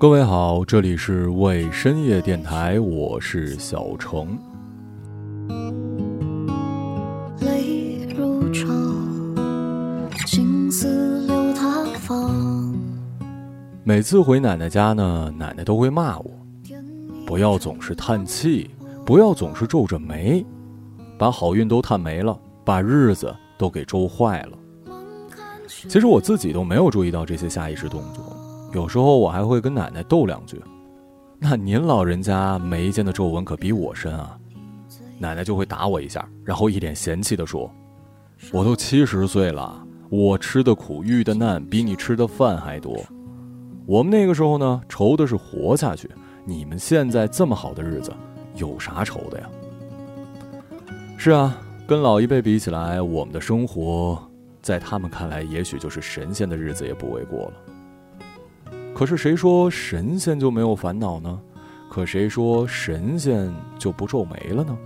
各位好，这里是为深夜电台，我是小程。泪如潮，青丝流淌芳。每次回奶奶家呢，奶奶都会骂我，不要总是叹气，不要总是皱着眉，把好运都叹没了，把日子都给皱坏了。其实我自己都没有注意到这些下意识动作。有时候我还会跟奶奶斗两句，那您老人家眉间的皱纹可比我深啊！奶奶就会打我一下，然后一脸嫌弃地说：“我都七十岁了，我吃的苦遇的难比你吃的饭还多。我们那个时候呢，愁的是活下去，你们现在这么好的日子，有啥愁的呀？”是啊，跟老一辈比起来，我们的生活，在他们看来，也许就是神仙的日子也不为过了。可是谁说神仙就没有烦恼呢？可谁说神仙就不皱眉了呢？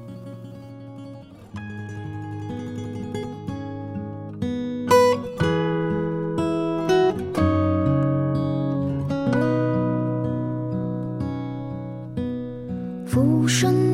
浮生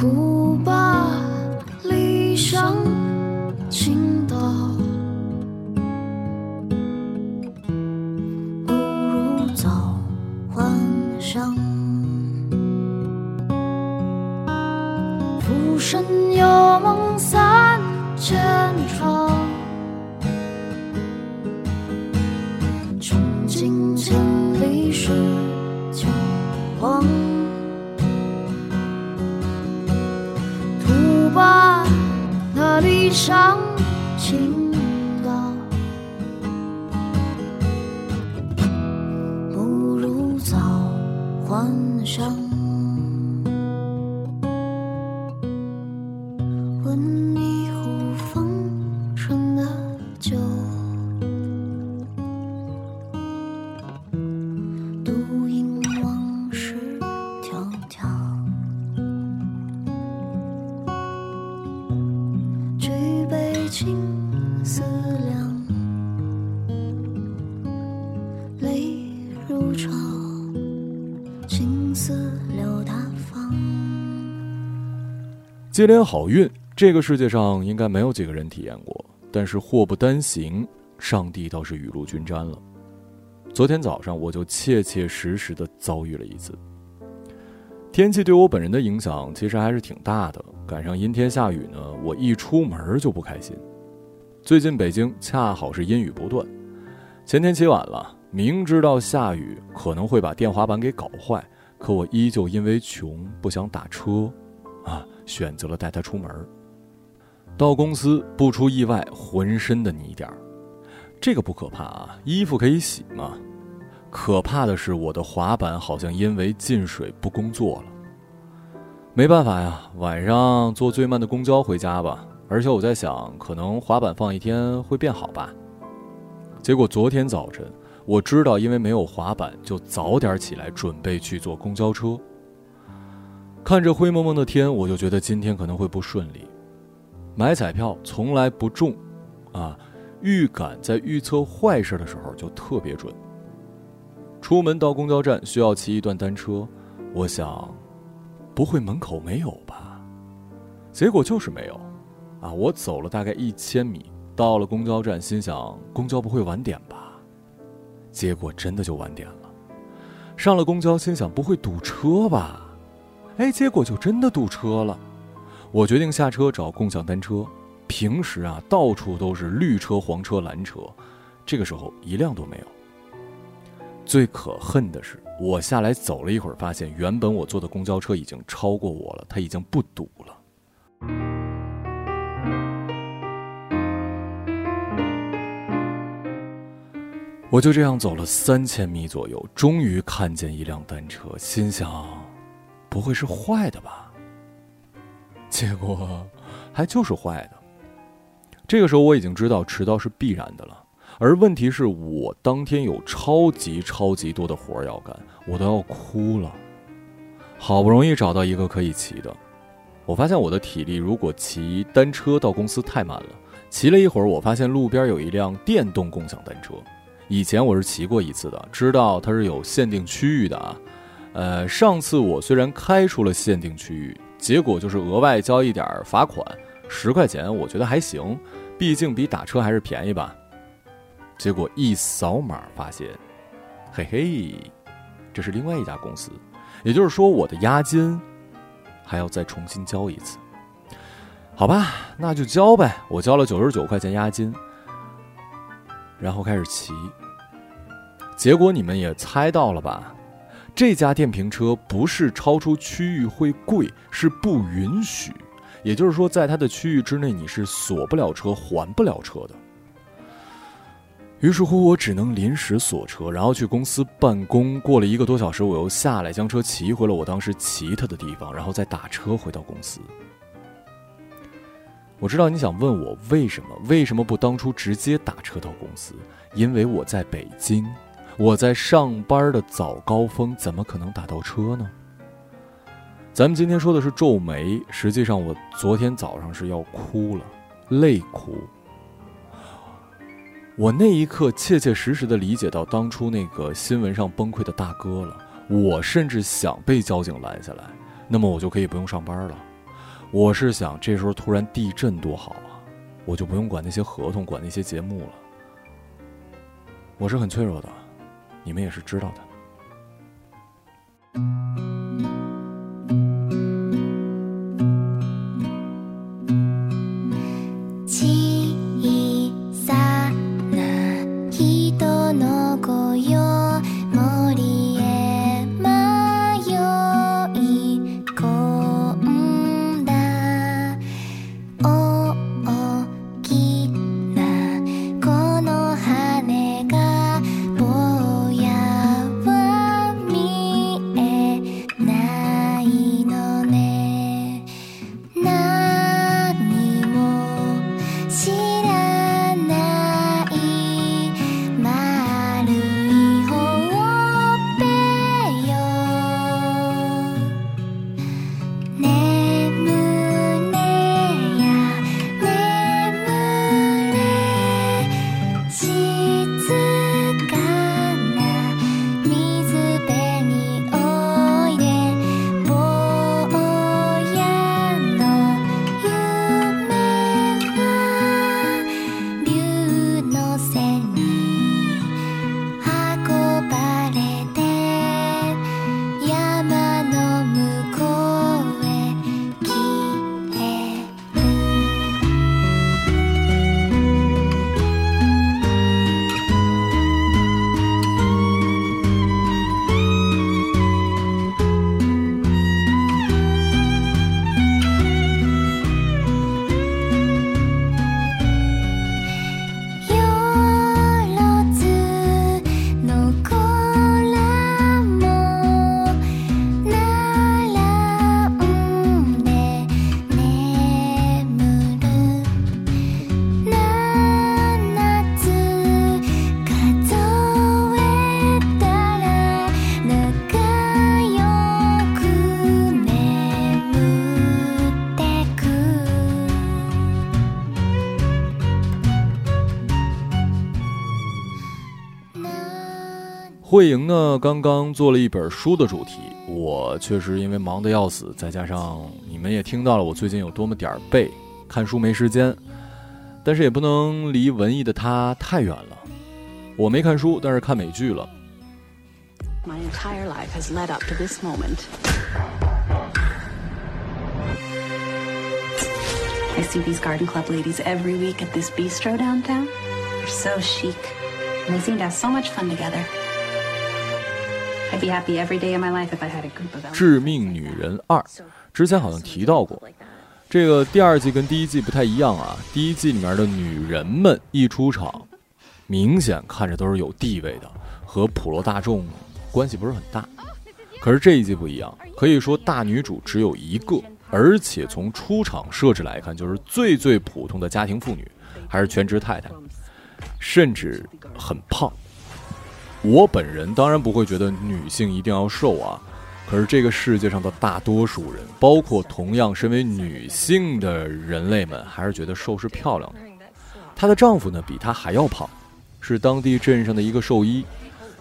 图吧，理想情。接连好运，这个世界上应该没有几个人体验过。但是祸不单行，上帝倒是雨露均沾了。昨天早上我就切切实实的遭遇了一次。天气对我本人的影响其实还是挺大的，赶上阴天下雨呢，我一出门就不开心。最近北京恰好是阴雨不断，前天起晚了，明知道下雨可能会把电滑板给搞坏，可我依旧因为穷不想打车，啊。选择了带他出门。到公司不出意外，浑身的泥点儿，这个不可怕啊，衣服可以洗嘛。可怕的是我的滑板好像因为进水不工作了。没办法呀，晚上坐最慢的公交回家吧。而且我在想，可能滑板放一天会变好吧。结果昨天早晨，我知道因为没有滑板，就早点起来准备去坐公交车。看着灰蒙蒙的天，我就觉得今天可能会不顺利。买彩票从来不中，啊，预感在预测坏事的时候就特别准。出门到公交站需要骑一段单车，我想，不会门口没有吧？结果就是没有，啊，我走了大概一千米，到了公交站，心想公交不会晚点吧？结果真的就晚点了。上了公交，心想不会堵车吧？哎，结果就真的堵车了。我决定下车找共享单车。平时啊，到处都是绿车、黄车、蓝车，这个时候一辆都没有。最可恨的是，我下来走了一会儿，发现原本我坐的公交车已经超过我了，它已经不堵了。我就这样走了三千米左右，终于看见一辆单车，心想，不会是坏的吧？结果，还就是坏的。这个时候我已经知道迟到是必然的了。而问题是我当天有超级超级多的活要干，我都要哭了。好不容易找到一个可以骑的，我发现我的体力如果骑单车到公司太慢了。骑了一会儿，我发现路边有一辆电动共享单车。以前我是骑过一次的，知道它是有限定区域的啊。呃，上次我虽然开出了限定区域，结果就是额外交一点罚款，十块钱，我觉得还行，毕竟比打车还是便宜吧。结果一扫码发现，嘿嘿，这是另外一家公司，也就是说我的押金还要再重新交一次。好吧，那就交呗，我交了九十九块钱押金，然后开始骑。结果你们也猜到了吧？这家电瓶车不是超出区域会贵，是不允许，也就是说在它的区域之内你是锁不了车、还不了车的。于是乎，我只能临时锁车，然后去公司办公。过了一个多小时，我又下来将车骑回了我当时骑它的地方，然后再打车回到公司。我知道你想问我为什么，为什么不当初直接打车到公司？因为我在北京，我在上班的早高峰，怎么可能打到车呢？咱们今天说的是皱眉，实际上我昨天早上是要哭了，泪哭。我那一刻切切实实的理解到当初那个新闻上崩溃的大哥了。我甚至想被交警拦下来，那么我就可以不用上班了。我是想这时候突然地震多好啊，我就不用管那些合同，管那些节目了。我是很脆弱的，你们也是知道的。慧莹呢，刚刚做了一本书的主题。我确实因为忙得要死，再加上你们也听到了我最近有多么点儿背，看书没时间。但是也不能离文艺的他太远了。我没看书，但是看美剧了。My entire life has led up to this moment. I see these garden club ladies every week at this bistro downtown. They're so chic, and they seem to have so much fun together. 致命女人二，之前好像提到过，这个第二季跟第一季不太一样啊。第一季里面的女人们一出场，明显看着都是有地位的，和普罗大众关系不是很大。可是这一季不一样，可以说大女主只有一个，而且从出场设置来看，就是最最普通的家庭妇女，还是全职太太，甚至很胖。我本人当然不会觉得女性一定要瘦啊，可是这个世界上的大多数人，包括同样身为女性的人类们，还是觉得瘦是漂亮的。她的丈夫呢，比她还要胖，是当地镇上的一个兽医，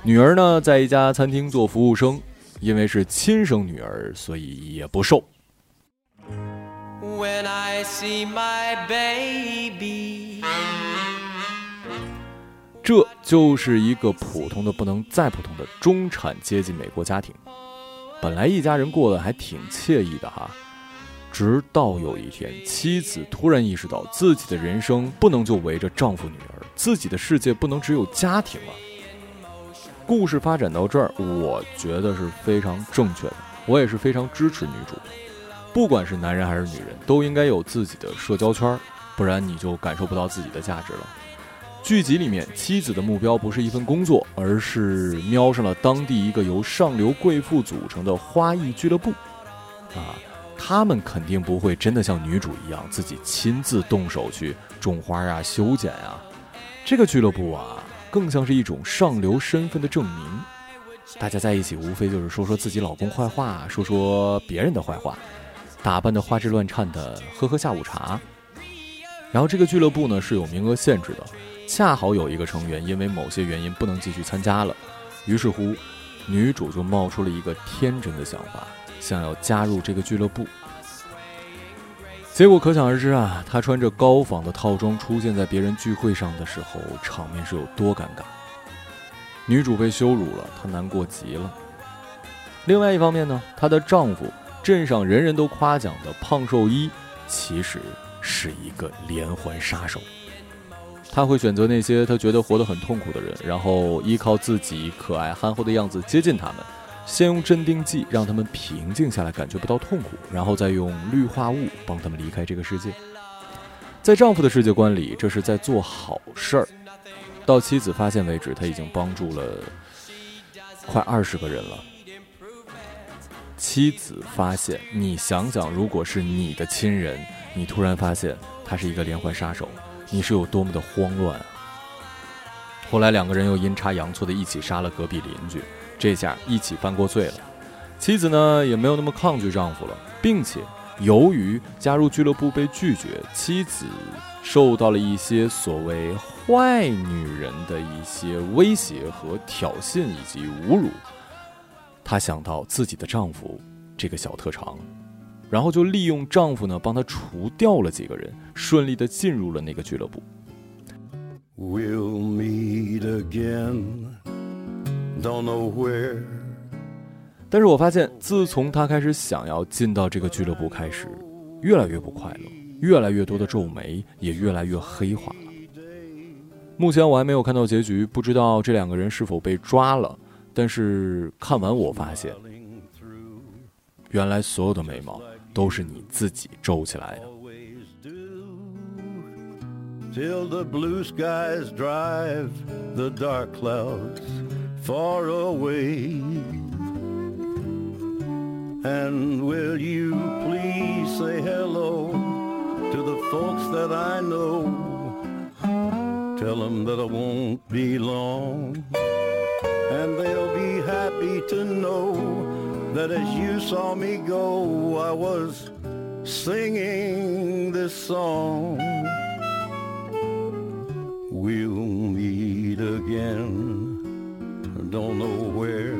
女儿呢，在一家餐厅做服务生，因为是亲生女儿，所以也不瘦。When I see my baby 这就是一个普通的不能再普通的中产阶级美国家庭，本来一家人过得还挺惬意的哈，直到有一天，妻子突然意识到自己的人生不能就围着丈夫女儿，自己的世界不能只有家庭了。故事发展到这儿，我觉得是非常正确的，我也是非常支持女主，不管是男人还是女人，都应该有自己的社交圈，不然你就感受不到自己的价值了。剧集里面，妻子的目标不是一份工作，而是瞄上了当地一个由上流贵妇组成的花艺俱乐部。啊，他们肯定不会真的像女主一样自己亲自动手去种花啊、修剪啊。这个俱乐部啊，更像是一种上流身份的证明。大家在一起，无非就是说说自己老公坏话，说说别人的坏话，打扮的花枝乱颤的，喝喝下午茶。然后这个俱乐部呢是有名额限制的。恰好有一个成员因为某些原因不能继续参加了，于是乎，女主就冒出了一个天真的想法，想要加入这个俱乐部。结果可想而知啊，她穿着高仿的套装出现在别人聚会上的时候，场面是有多尴尬。女主被羞辱了，她难过极了。另外一方面呢，她的丈夫镇上人人都夸奖的胖兽医，其实是一个连环杀手。他会选择那些他觉得活得很痛苦的人，然后依靠自己可爱憨厚的样子接近他们，先用镇定剂让他们平静下来，感觉不到痛苦，然后再用氯化物帮他们离开这个世界。在丈夫的世界观里，这是在做好事儿。到妻子发现为止，他已经帮助了快二十个人了。妻子发现，你想想，如果是你的亲人，你突然发现他是一个连环杀手。你是有多么的慌乱啊！后来两个人又阴差阳错的一起杀了隔壁邻居，这下一起犯过罪了。妻子呢也没有那么抗拒丈夫了，并且由于加入俱乐部被拒绝，妻子受到了一些所谓坏女人的一些威胁和挑衅以及侮辱。她想到自己的丈夫这个小特长。然后就利用丈夫呢，帮她除掉了几个人，顺利的进入了那个俱乐部。We'll meet again, don't know where. 但是我发现，自从她开始想要进到这个俱乐部开始，越来越不快乐，越来越多的皱眉，也越来越黑化了。目前我还没有看到结局，不知道这两个人是否被抓了。但是看完我发现，原来所有的眉毛。都是你自己皱起来的。Till the blue skies drive the dark clouds far away. And will you please say hello to the folks that I know? Tell them that I won't be long. And they'll be happy to know that as you saw me go, I was singing this song. We'll meet again, don't know where,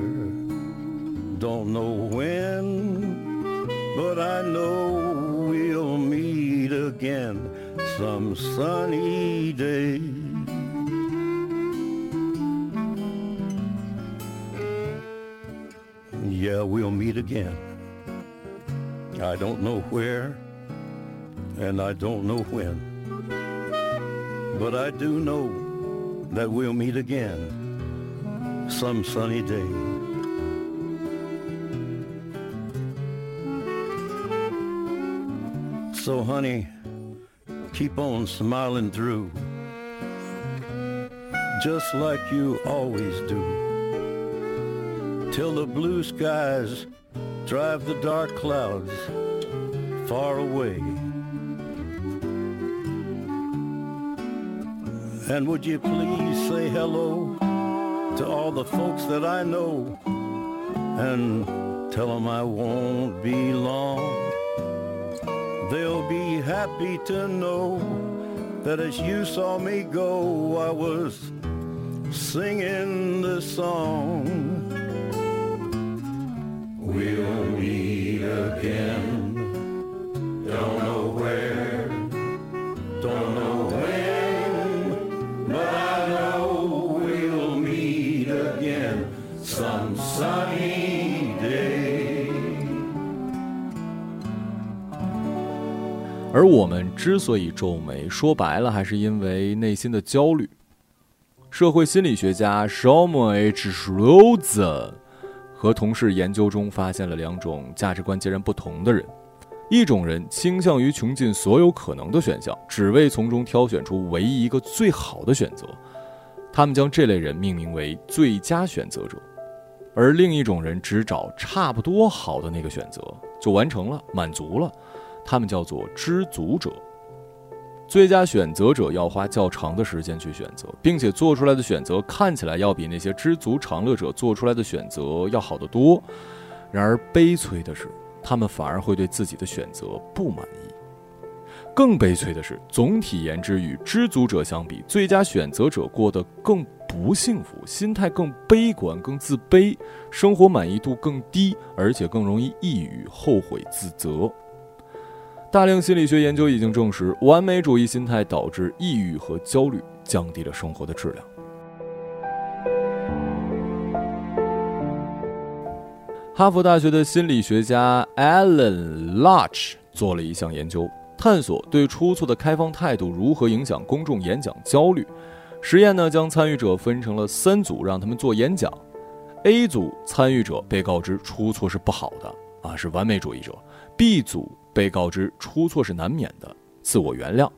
don't know when, but I know we'll meet again some sunny day. yeah, we'll meet again. I don't know where, and I don't know when. But I do know that we'll meet again some sunny day. So, honey, keep on smiling through, just like you always do till the blue skies drive the dark clouds far away. And would you please say hello to all the folks that I know and tell them I won't be long. They'll be happy to know that as you saw me go, I was singing this song. We'll meet again. Don't know where, don't know when, but I know we'll meet again some sunny day. 而我们之所以皱眉，说白了还是因为内心的焦虑。社会心理学家 s h a m o H. Schroeder 和同事研究中发现了两种价值观截然不同的人：一种人倾向于穷尽所有可能的选项，只为从中挑选出唯一一个最好的选择，他们将这类人命名为最佳选择者；而另一种人只找差不多好的那个选择，就完成了，满足了，他们叫做知足者。最佳选择者要花较长的时间去选择，并且做出来的选择看起来要比那些知足常乐者做出来的选择要好得多。然而，悲催的是，他们反而会对自己的选择不满意。更悲催的是，总体言之，与知足者相比，最佳选择者过得更不幸福，心态更悲观、更自卑，生活满意度更低，而且更容易抑郁、后悔、自责。大量心理学研究已经证实，完美主义心态导致抑郁和焦虑，降低了生活的质量。哈佛大学的心理学家 Alan Lach 做了一项研究，探索对出错的开放态度如何影响公众演讲焦虑。实验呢，将参与者分成了三组，让他们做演讲。A 组参与者被告知出错是不好的，啊，是完美主义者。B 组。被告知出错是难免的，自我原谅；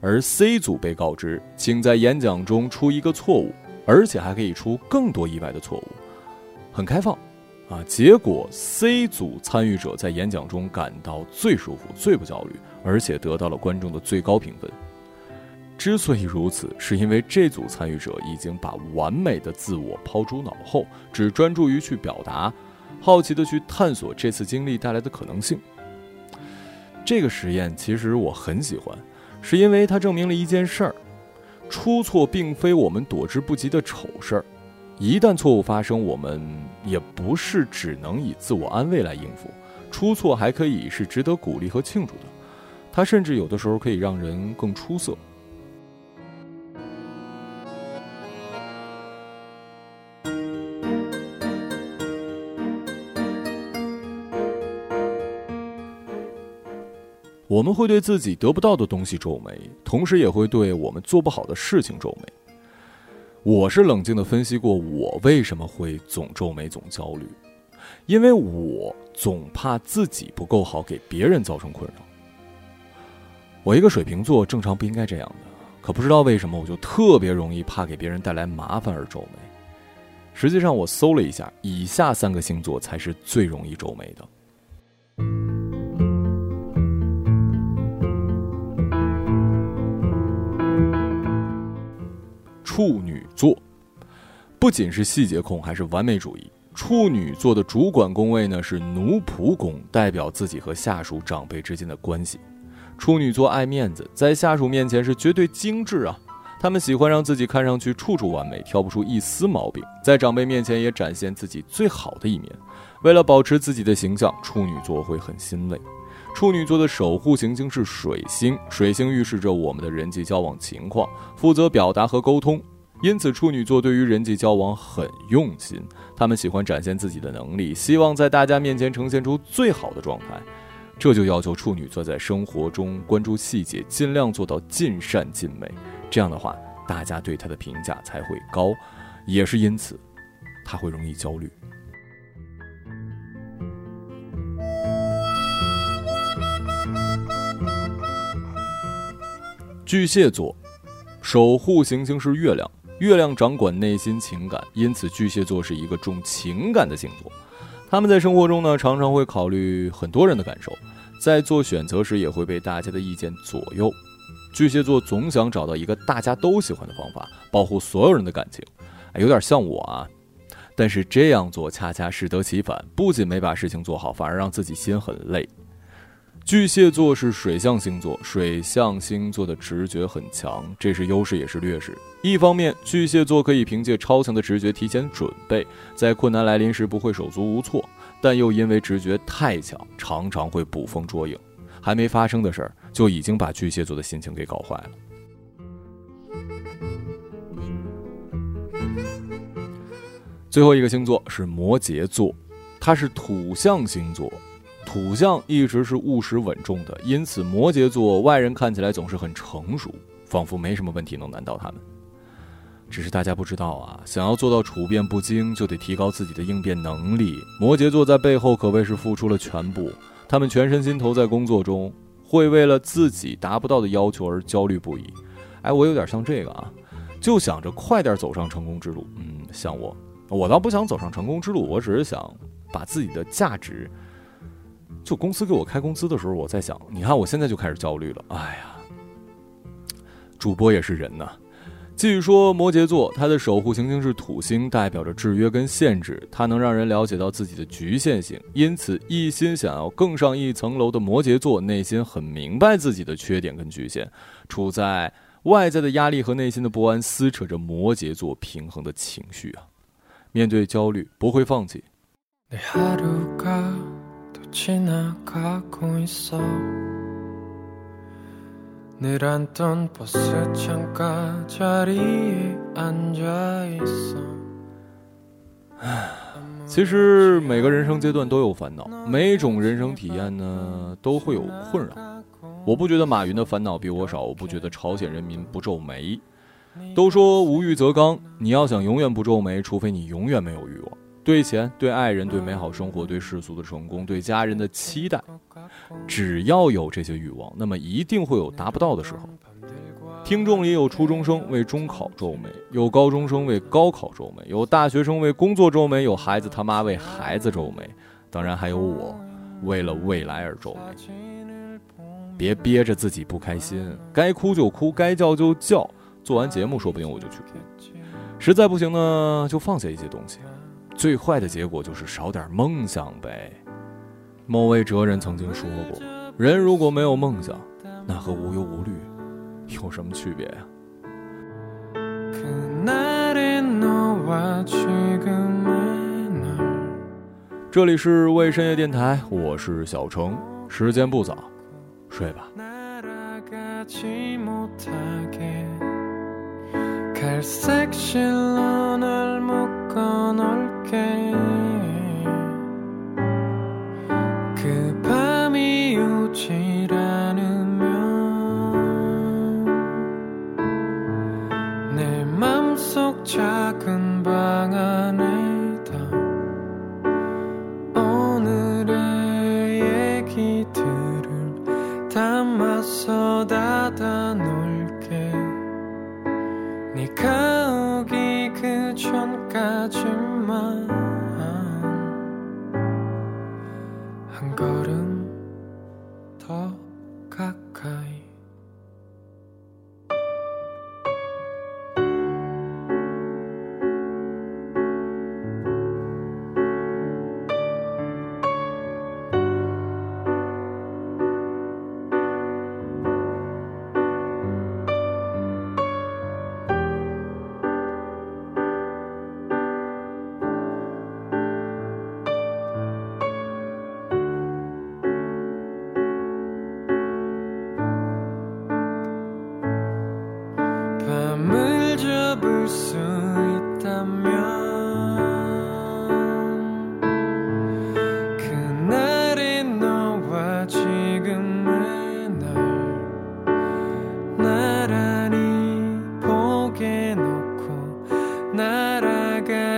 而 C 组被告知，请在演讲中出一个错误，而且还可以出更多意外的错误，很开放。啊，结果 C 组参与者在演讲中感到最舒服、最不焦虑，而且得到了观众的最高评分。之所以如此，是因为这组参与者已经把完美的自我抛诸脑后，只专注于去表达，好奇的去探索这次经历带来的可能性。这个实验其实我很喜欢，是因为它证明了一件事儿：出错并非我们躲之不及的丑事儿。一旦错误发生，我们也不是只能以自我安慰来应付，出错还可以是值得鼓励和庆祝的。它甚至有的时候可以让人更出色。我们会对自己得不到的东西皱眉，同时也会对我们做不好的事情皱眉。我是冷静的分析过，我为什么会总皱眉、总焦虑，因为我总怕自己不够好，给别人造成困扰。我一个水瓶座，正常不应该这样的，可不知道为什么，我就特别容易怕给别人带来麻烦而皱眉。实际上，我搜了一下，以下三个星座才是最容易皱眉的。处女座，不仅是细节控，还是完美主义。处女座的主管宫位呢是奴仆宫，代表自己和下属、长辈之间的关系。处女座爱面子，在下属面前是绝对精致啊。他们喜欢让自己看上去处处完美，挑不出一丝毛病。在长辈面前也展现自己最好的一面。为了保持自己的形象，处女座会很心累。处女座的守护行星是水星，水星预示着我们的人际交往情况，负责表达和沟通。因此，处女座对于人际交往很用心，他们喜欢展现自己的能力，希望在大家面前呈现出最好的状态。这就要求处女座在生活中关注细节，尽量做到尽善尽美。这样的话，大家对他的评价才会高。也是因此，他会容易焦虑。巨蟹座，守护行星是月亮，月亮掌管内心情感，因此巨蟹座是一个重情感的星座。他们在生活中呢，常常会考虑很多人的感受，在做选择时也会被大家的意见左右。巨蟹座总想找到一个大家都喜欢的方法，保护所有人的感情，有点像我啊。但是这样做恰恰适得其反，不仅没把事情做好，反而让自己心很累。巨蟹座是水象星座，水象星座的直觉很强，这是优势也是劣势。一方面，巨蟹座可以凭借超强的直觉提前准备，在困难来临时不会手足无措；但又因为直觉太强，常常会捕风捉影，还没发生的事儿就已经把巨蟹座的心情给搞坏了。最后一个星座是摩羯座，它是土象星座，土象一直是务实稳重的，因此摩羯座外人看起来总是很成熟，仿佛没什么问题能难到他们。只是大家不知道啊，想要做到处变不惊，就得提高自己的应变能力。摩羯座在背后可谓是付出了全部，他们全身心投在工作中，会为了自己达不到的要求而焦虑不已。哎，我有点像这个啊，就想着快点走上成功之路。嗯，像我。我倒不想走上成功之路，我只是想把自己的价值。就公司给我开工资的时候，我在想，你看我现在就开始焦虑了。哎呀，主播也是人呐。据说摩羯座它的守护行星是土星，代表着制约跟限制，它能让人了解到自己的局限性。因此，一心想要更上一层楼的摩羯座，内心很明白自己的缺点跟局限，处在外在的压力和内心的不安撕扯着摩羯座平衡的情绪啊。面对焦虑，不会放弃。其实每个人生阶段都有烦恼，每种人生体验呢都会有困扰。我不觉得马云的烦恼比我少，我不觉得朝鲜人民不皱眉。都说无欲则刚，你要想永远不皱眉，除非你永远没有欲望。对钱、对爱人、对美好生活、对世俗的成功、对家人的期待，只要有这些欲望，那么一定会有达不到的时候。听众里有初中生为中考皱眉，有高中生为高考皱眉，有大学生为工作皱眉，有孩子他妈为孩子皱眉，当然还有我为了未来而皱眉。别憋着自己不开心，该哭就哭，该叫就叫。做完节目，说不定我就去哭。实在不行呢，就放下一些东西。最坏的结果就是少点梦想呗。某位哲人曾经说过：“人如果没有梦想，那和无忧无虑有什么区别呀？”这里是为深夜电台，我是小程。时间不早，睡吧。again.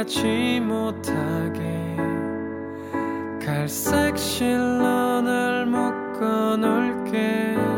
깨지 못하게 갈색 실로 날 묶어 놓을게.